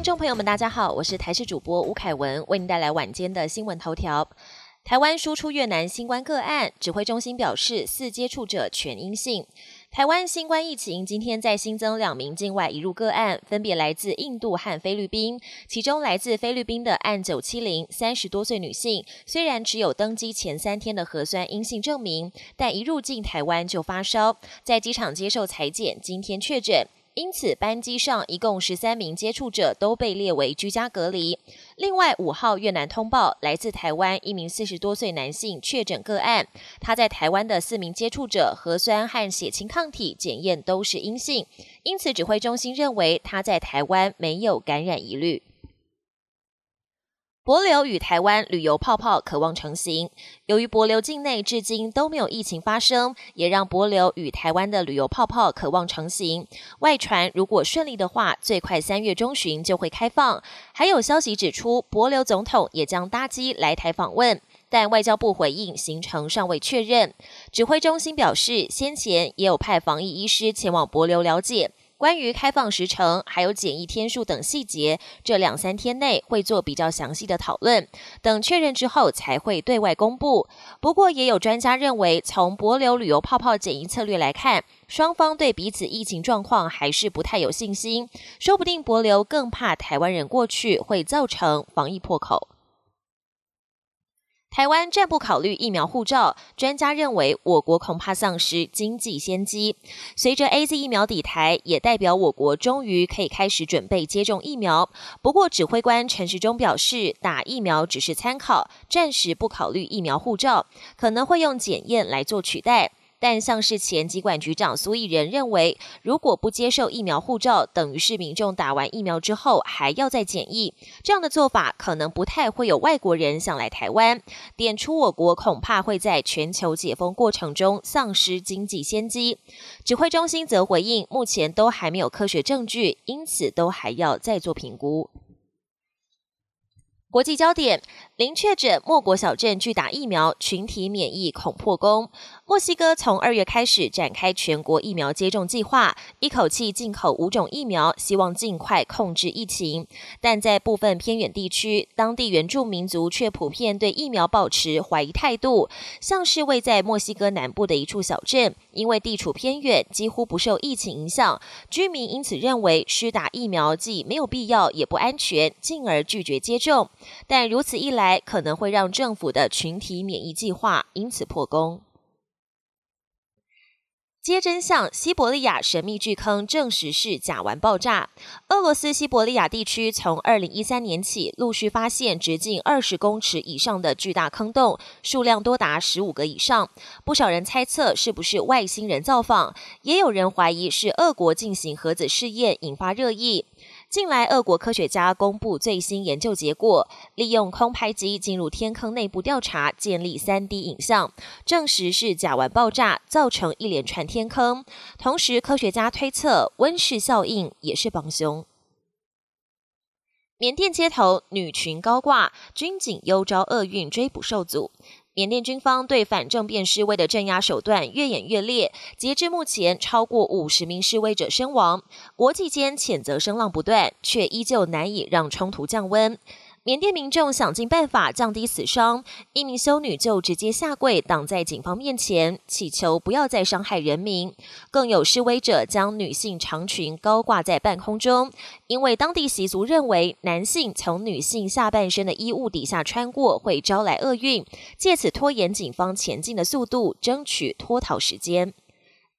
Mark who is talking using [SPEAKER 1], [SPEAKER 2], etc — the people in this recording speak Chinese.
[SPEAKER 1] 听众朋友们，大家好，我是台视主播吴凯文，为您带来晚间的新闻头条。台湾输出越南新冠个案，指挥中心表示四接触者全阴性。台湾新冠疫情今天再新增两名境外移入个案，分别来自印度和菲律宾。其中来自菲律宾的案九七零，三十多岁女性，虽然只有登机前三天的核酸阴性证明，但一入境台湾就发烧，在机场接受裁剪，今天确诊。因此，班机上一共十三名接触者都被列为居家隔离。另外，五号越南通报来自台湾一名四十多岁男性确诊个案，他在台湾的四名接触者核酸和血清抗体检验都是阴性，因此指挥中心认为他在台湾没有感染疑虑。博流与台湾旅游泡泡渴望成型，由于博流境内至今都没有疫情发生，也让博流与台湾的旅游泡泡渴望成型。外传如果顺利的话，最快三月中旬就会开放。还有消息指出，博流总统也将搭机来台访问，但外交部回应行程尚未确认。指挥中心表示，先前也有派防疫医师前往博流了解。关于开放时程、还有检疫天数等细节，这两三天内会做比较详细的讨论，等确认之后才会对外公布。不过，也有专家认为，从博流旅游泡泡检疫策略来看，双方对彼此疫情状况还是不太有信心，说不定博流更怕台湾人过去会造成防疫破口。台湾暂不考虑疫苗护照，专家认为我国恐怕丧失经济先机。随着 A Z 疫苗抵台，也代表我国终于可以开始准备接种疫苗。不过，指挥官陈时中表示，打疫苗只是参考，暂时不考虑疫苗护照，可能会用检验来做取代。但像是前疾管局长苏益仁认为，如果不接受疫苗护照，等于是民众打完疫苗之后还要再检疫，这样的做法可能不太会有外国人想来台湾。点出我国恐怕会在全球解封过程中丧失经济先机。指挥中心则回应，目前都还没有科学证据，因此都还要再做评估。国际焦点：零确诊，莫国小镇拒打疫苗，群体免疫恐破功。墨西哥从二月开始展开全国疫苗接种计划，一口气进口五种疫苗，希望尽快控制疫情。但在部分偏远地区，当地原住民族却普遍对疫苗保持怀疑态度。像是位在墨西哥南部的一处小镇，因为地处偏远，几乎不受疫情影响，居民因此认为施打疫苗既没有必要，也不安全，进而拒绝接种。但如此一来，可能会让政府的群体免疫计划因此破功。揭真相，西伯利亚神秘巨坑证实是甲烷爆炸。俄罗斯西伯利亚地区从二零一三年起，陆续发现直径二十公尺以上的巨大坑洞，数量多达十五个以上。不少人猜测是不是外星人造访，也有人怀疑是俄国进行核子试验引发热议。近来，俄国科学家公布最新研究结果，利用空拍机进入天坑内部调查，建立 3D 影像，证实是甲烷爆炸造成一连串天坑。同时，科学家推测温室效应也是帮凶。缅甸街头女群高挂，军警忧招厄运，追捕受阻。缅甸军方对反政变示威的镇压手段越演越烈，截至目前，超过五十名示威者身亡。国际间谴责声浪不断，却依旧难以让冲突降温。缅甸民众想尽办法降低死伤，一名修女就直接下跪挡在警方面前，祈求不要再伤害人民。更有示威者将女性长裙高挂在半空中，因为当地习俗认为男性从女性下半身的衣物底下穿过会招来厄运，借此拖延警方前进的速度，争取脱逃时间。